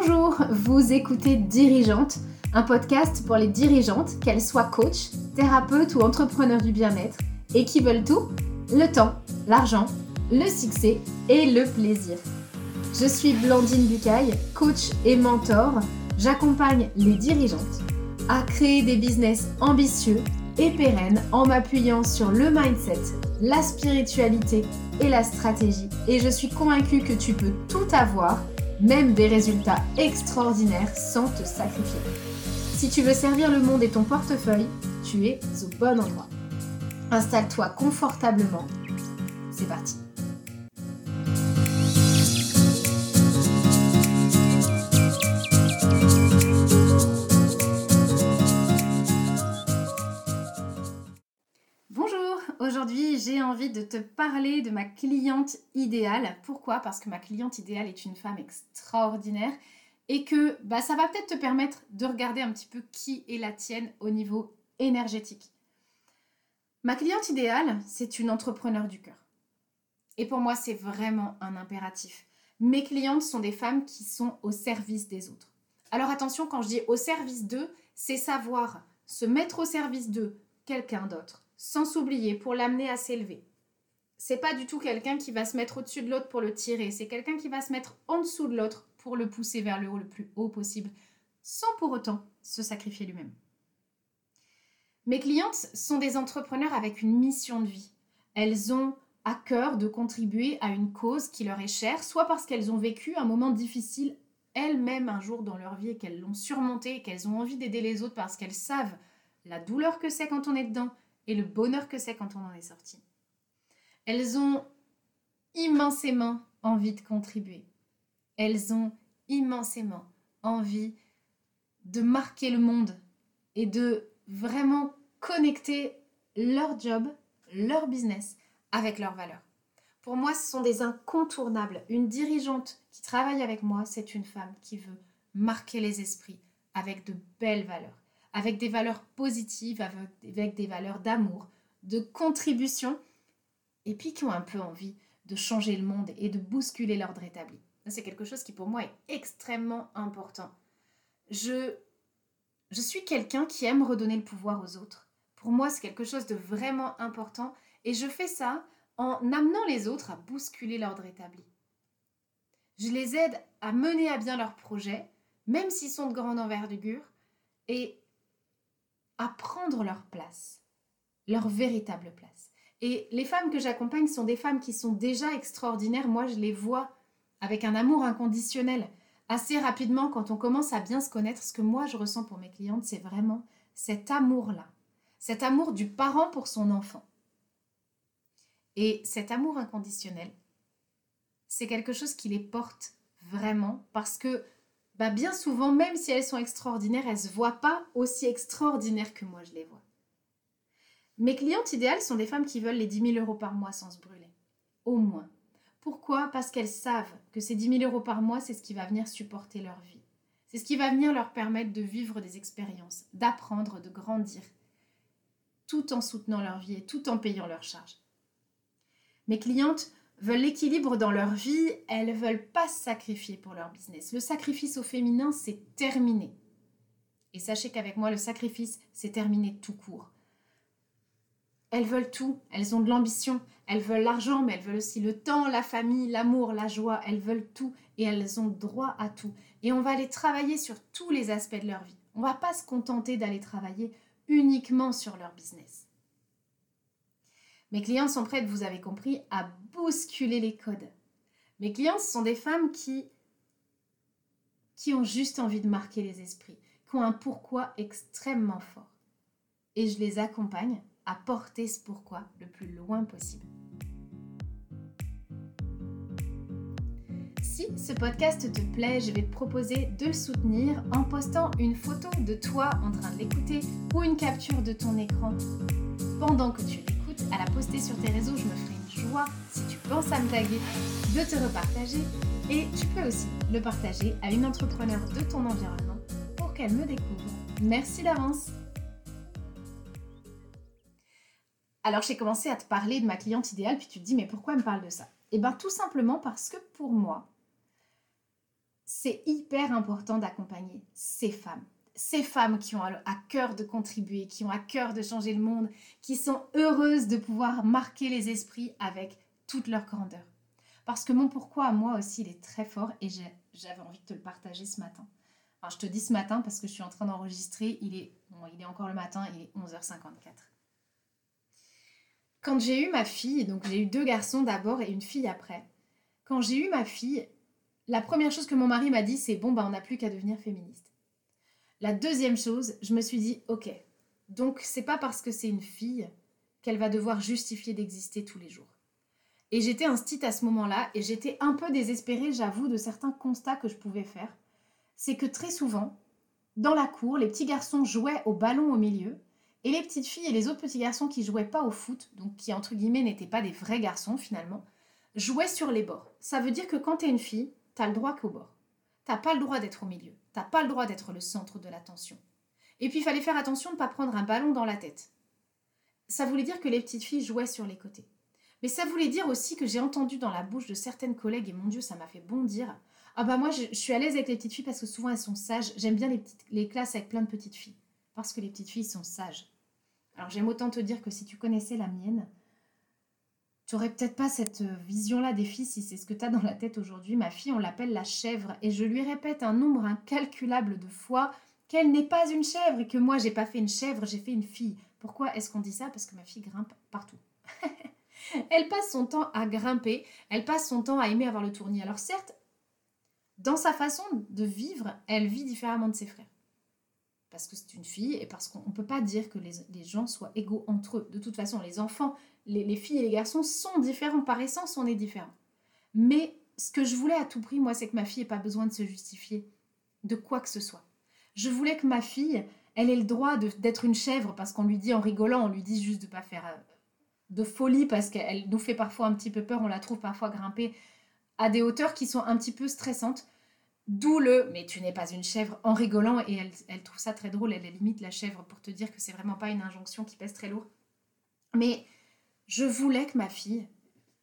Bonjour, vous écoutez Dirigeante, un podcast pour les dirigeantes, qu'elles soient coach, thérapeutes ou entrepreneurs du bien-être, et qui veulent tout le temps, l'argent, le succès et le plaisir. Je suis Blandine Bucaille, coach et mentor. J'accompagne les dirigeantes à créer des business ambitieux et pérennes en m'appuyant sur le mindset, la spiritualité et la stratégie. Et je suis convaincue que tu peux tout avoir même des résultats extraordinaires sans te sacrifier. Si tu veux servir le monde et ton portefeuille, tu es au bon endroit. Installe-toi confortablement. C'est parti. J'ai envie de te parler de ma cliente idéale. Pourquoi? Parce que ma cliente idéale est une femme extraordinaire et que bah, ça va peut-être te permettre de regarder un petit peu qui est la tienne au niveau énergétique. Ma cliente idéale, c'est une entrepreneur du cœur. Et pour moi, c'est vraiment un impératif. Mes clientes sont des femmes qui sont au service des autres. Alors attention, quand je dis au service d'eux, c'est savoir se mettre au service de quelqu'un d'autre, sans s'oublier pour l'amener à s'élever. C'est pas du tout quelqu'un qui va se mettre au-dessus de l'autre pour le tirer, c'est quelqu'un qui va se mettre en dessous de l'autre pour le pousser vers le haut le plus haut possible, sans pour autant se sacrifier lui-même. Mes clientes sont des entrepreneurs avec une mission de vie. Elles ont à cœur de contribuer à une cause qui leur est chère, soit parce qu'elles ont vécu un moment difficile elles-mêmes un jour dans leur vie et qu'elles l'ont surmonté et qu'elles ont envie d'aider les autres parce qu'elles savent la douleur que c'est quand on est dedans et le bonheur que c'est quand on en est sorti. Elles ont immensément envie de contribuer. Elles ont immensément envie de marquer le monde et de vraiment connecter leur job, leur business avec leurs valeurs. Pour moi, ce sont des incontournables. Une dirigeante qui travaille avec moi, c'est une femme qui veut marquer les esprits avec de belles valeurs avec des valeurs positives, avec des valeurs d'amour, de contribution, et puis qui ont un peu envie de changer le monde et de bousculer l'ordre établi. C'est quelque chose qui pour moi est extrêmement important. Je, je suis quelqu'un qui aime redonner le pouvoir aux autres. Pour moi, c'est quelque chose de vraiment important et je fais ça en amenant les autres à bousculer l'ordre établi. Je les aide à mener à bien leurs projets, même s'ils sont de grande envergure, et à prendre leur place, leur véritable place. Et les femmes que j'accompagne sont des femmes qui sont déjà extraordinaires. Moi, je les vois avec un amour inconditionnel. Assez rapidement, quand on commence à bien se connaître, ce que moi je ressens pour mes clientes, c'est vraiment cet amour-là. Cet amour du parent pour son enfant. Et cet amour inconditionnel, c'est quelque chose qui les porte vraiment parce que bah, bien souvent, même si elles sont extraordinaires, elles ne se voient pas aussi extraordinaires que moi je les vois. Mes clientes idéales sont des femmes qui veulent les 10 000 euros par mois sans se brûler. Au moins. Pourquoi? Parce qu'elles savent que ces 10 000 euros par mois, c'est ce qui va venir supporter leur vie. C'est ce qui va venir leur permettre de vivre des expériences, d'apprendre, de grandir, tout en soutenant leur vie et tout en payant leurs charges. Mes clientes veulent l'équilibre dans leur vie, elles veulent pas se sacrifier pour leur business. Le sacrifice au féminin, c'est terminé. Et sachez qu'avec moi, le sacrifice, c'est terminé tout court. Elles veulent tout, elles ont de l'ambition, elles veulent l'argent, mais elles veulent aussi le temps, la famille, l'amour, la joie, elles veulent tout et elles ont droit à tout. Et on va aller travailler sur tous les aspects de leur vie. On va pas se contenter d'aller travailler uniquement sur leur business. Mes clientes sont prêtes, vous avez compris, à bousculer les codes. Mes clientes, sont des femmes qui, qui ont juste envie de marquer les esprits, qui ont un pourquoi extrêmement fort. Et je les accompagne à porter ce pourquoi le plus loin possible. Si ce podcast te plaît, je vais te proposer de le soutenir en postant une photo de toi en train de l'écouter ou une capture de ton écran pendant que tu l'écoutes à la poster sur tes réseaux. Je me ferai une joie si tu penses à me taguer de te repartager. Et tu peux aussi le partager à une entrepreneur de ton environnement pour qu'elle me découvre. Merci d'avance. Alors j'ai commencé à te parler de ma cliente idéale, puis tu te dis mais pourquoi elle me parle de ça? Eh bien tout simplement parce que pour moi, c'est hyper important d'accompagner ces femmes. Ces femmes qui ont à cœur de contribuer, qui ont à cœur de changer le monde, qui sont heureuses de pouvoir marquer les esprits avec toute leur grandeur. Parce que mon pourquoi moi aussi, il est très fort et j'avais envie de te le partager ce matin. Je te dis ce matin parce que je suis en train d'enregistrer, il est, il est encore le matin, il est 11h54. Quand j'ai eu ma fille, donc j'ai eu deux garçons d'abord et une fille après, quand j'ai eu ma fille, la première chose que mon mari m'a dit, c'est bon, bah, on n'a plus qu'à devenir féministe. La deuxième chose, je me suis dit, ok, donc c'est pas parce que c'est une fille qu'elle va devoir justifier d'exister tous les jours. Et j'étais instite à ce moment-là et j'étais un peu désespérée, j'avoue, de certains constats que je pouvais faire. C'est que très souvent, dans la cour, les petits garçons jouaient au ballon au milieu et les petites filles et les autres petits garçons qui jouaient pas au foot, donc qui entre guillemets n'étaient pas des vrais garçons finalement, jouaient sur les bords. Ça veut dire que quand tu es une fille, t'as le droit qu'au bord. T'as pas le droit d'être au milieu. T'as pas le droit d'être le centre de l'attention. Et puis il fallait faire attention de ne pas prendre un ballon dans la tête. Ça voulait dire que les petites filles jouaient sur les côtés. Mais ça voulait dire aussi que j'ai entendu dans la bouche de certaines collègues, et mon Dieu, ça m'a fait bondir. Ah bah moi, je, suis à l'aise avec les petites filles parce que souvent elles sont sages. J'aime bien les, classes avec plein de petites filles. Parce que les petites filles sont sages. Alors j'aime autant te dire que si tu connaissais la mienne, tu peut-être pas cette euh, vision-là des filles si c'est ce que tu as dans la tête aujourd'hui. Ma fille, on l'appelle la chèvre et je lui répète un nombre incalculable de fois qu'elle n'est pas une chèvre et que moi, j'ai pas fait une chèvre, j'ai fait une fille. Pourquoi est-ce qu'on dit ça? Parce que ma fille grimpe partout. elle passe son temps à grimper, elle passe son temps à aimer avoir le tournis. Alors certes, dans sa façon de vivre, elle vit différemment de ses frères. Parce que c'est une fille et parce qu'on ne peut pas dire que les, les gens soient égaux entre eux. De toute façon, les enfants les, filles et les garçons sont différents. Par essence, on est différents. Mais ce que je voulais à tout prix, moi, c'est que ma fille n'ait pas besoin de se justifier de quoi que ce soit. Je voulais que ma fille, elle ait le droit d'être une chèvre parce qu'on lui dit en rigolant, on lui dit juste de ne pas faire euh, de folie parce qu'elle nous fait parfois un petit peu peur, on la trouve parfois grimper à des hauteurs qui sont un petit peu stressantes. D'où le mais tu n'es pas une chèvre en rigolant et elle, elle trouve ça très drôle, elle limite la chèvre pour te dire que c'est vraiment pas une injonction qui pèse très lourd. Mais je voulais que ma fille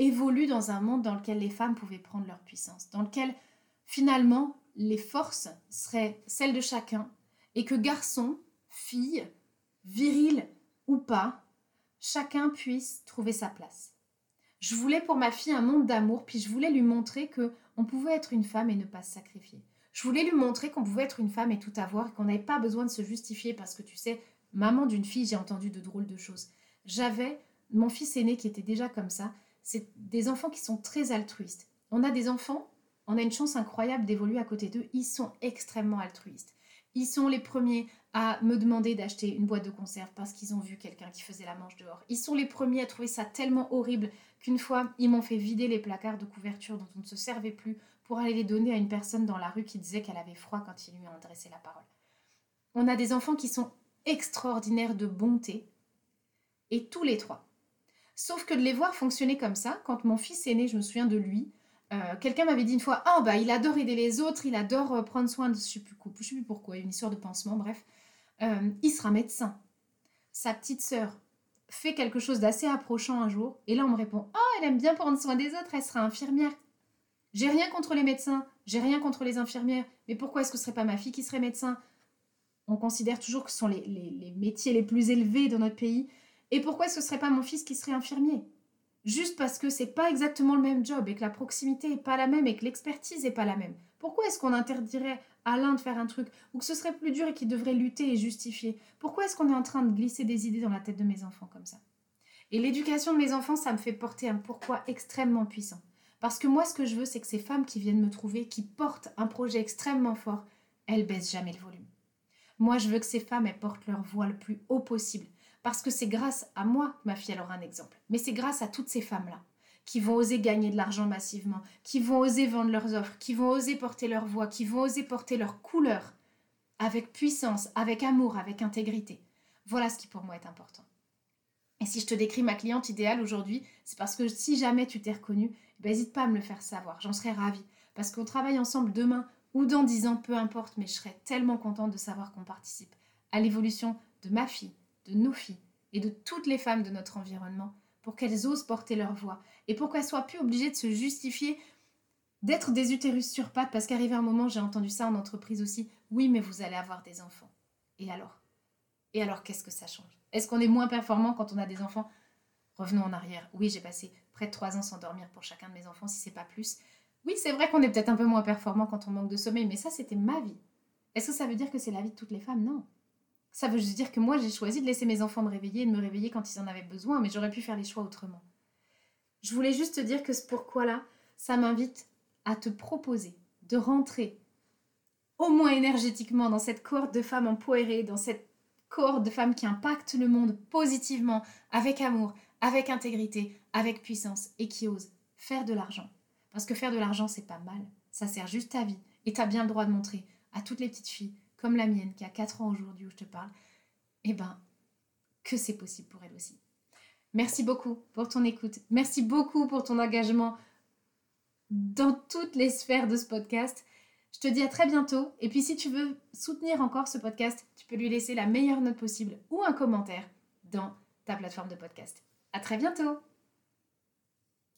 évolue dans un monde dans lequel les femmes pouvaient prendre leur puissance, dans lequel finalement les forces seraient celles de chacun et que garçon, fille, viril ou pas, chacun puisse trouver sa place. Je voulais pour ma fille un monde d'amour, puis je voulais lui montrer que on pouvait être une femme et ne pas se sacrifier. Je voulais lui montrer qu'on pouvait être une femme et tout avoir, qu'on n'avait pas besoin de se justifier parce que tu sais, maman d'une fille, j'ai entendu de drôles de choses. J'avais mon fils aîné qui était déjà comme ça, c'est des enfants qui sont très altruistes. On a des enfants, on a une chance incroyable d'évoluer à côté d'eux, ils sont extrêmement altruistes. Ils sont les premiers à me demander d'acheter une boîte de conserve parce qu'ils ont vu quelqu'un qui faisait la manche dehors. Ils sont les premiers à trouver ça tellement horrible qu'une fois, ils m'ont fait vider les placards de couverture dont on ne se servait plus pour aller les donner à une personne dans la rue qui disait qu'elle avait froid quand ils lui ont adressé la parole. On a des enfants qui sont extraordinaires de bonté, et tous les trois, Sauf que de les voir fonctionner comme ça, quand mon fils est né, je me souviens de lui, euh, quelqu'un m'avait dit une fois Ah, bah, il adore aider les autres, il adore euh, prendre soin de. Je ne sais, plus, sais plus pourquoi, une histoire de pansement, bref. Euh, il sera médecin. Sa petite sœur fait quelque chose d'assez approchant un jour, et là, on me répond Ah, elle aime bien prendre soin des autres, elle sera infirmière. J'ai rien contre les médecins, j'ai rien contre les infirmières, mais pourquoi est-ce que ce serait pas ma fille qui serait médecin? On considère toujours que ce sont les, les métiers les plus élevés dans notre pays. Et pourquoi ce serait pas mon fils qui serait infirmier? Juste parce que c'est pas exactement le même job et que la proximité est pas la même et que l'expertise est pas la même. Pourquoi est-ce qu'on interdirait à l'un de faire un truc ou que ce serait plus dur et qu'il devrait lutter et justifier? Pourquoi est-ce qu'on est en train de glisser des idées dans la tête de mes enfants comme ça? Et l'éducation de mes enfants, ça me fait porter un pourquoi extrêmement puissant. Parce que moi, ce que je veux, c'est que ces femmes qui viennent me trouver, qui portent un projet extrêmement fort, elles baissent jamais le volume. Moi, je veux que ces femmes, elles portent leur voix le plus haut possible parce que c'est grâce à moi ma fille, aura un exemple. Mais c'est grâce à toutes ces femmes-là qui vont oser gagner de l'argent massivement, qui vont oser vendre leurs offres, qui vont oser porter leur voix, qui vont oser porter leur couleur avec puissance, avec amour, avec intégrité. Voilà ce qui pour moi est important. Et si je te décris ma cliente idéale aujourd'hui, c'est parce que si jamais tu t'es reconnue, eh ben, n'hésite pas à me le faire savoir. J'en serais ravie. Parce qu'on travaille ensemble demain ou dans dix ans, peu importe, mais je serais tellement contente de savoir qu'on participe à l'évolution de ma fille, de nos filles et de toutes les femmes de notre environnement pour qu'elles osent porter leur voix et pour qu'elles soient plus obligées de se justifier d'être des utérus sur pattes, parce qu'arrivé un moment, j'ai entendu ça en entreprise aussi, oui, mais vous allez avoir des enfants. Et alors? Et alors, qu'est-ce que ça change? Est-ce qu'on est moins performant quand on a des enfants? Revenons en arrière. Oui, j'ai passé près de trois ans sans dormir pour chacun de mes enfants, si c'est pas plus. Oui, c'est vrai qu'on est peut-être un peu moins performant quand on manque de sommeil, mais ça, c'était ma vie. Est-ce que ça veut dire que c'est la vie de toutes les femmes? Non. Ça veut juste dire que moi, j'ai choisi de laisser mes enfants me réveiller et de me réveiller quand ils en avaient besoin, mais j'aurais pu faire les choix autrement. Je voulais juste te dire que ce pourquoi-là, ça m'invite à te proposer de rentrer au moins énergétiquement dans cette cohorte de femmes empoirées, dans cette cohorte de femmes qui impactent le monde positivement, avec amour, avec intégrité, avec puissance et qui osent faire de l'argent. Parce que faire de l'argent, c'est pas mal. Ça sert juste ta vie. Et tu as bien le droit de montrer à toutes les petites filles, comme la mienne, qui a 4 ans aujourd'hui où je te parle, eh ben, que c'est possible pour elle aussi. Merci beaucoup pour ton écoute. Merci beaucoup pour ton engagement dans toutes les sphères de ce podcast. Je te dis à très bientôt. Et puis si tu veux soutenir encore ce podcast, tu peux lui laisser la meilleure note possible ou un commentaire dans ta plateforme de podcast. À très bientôt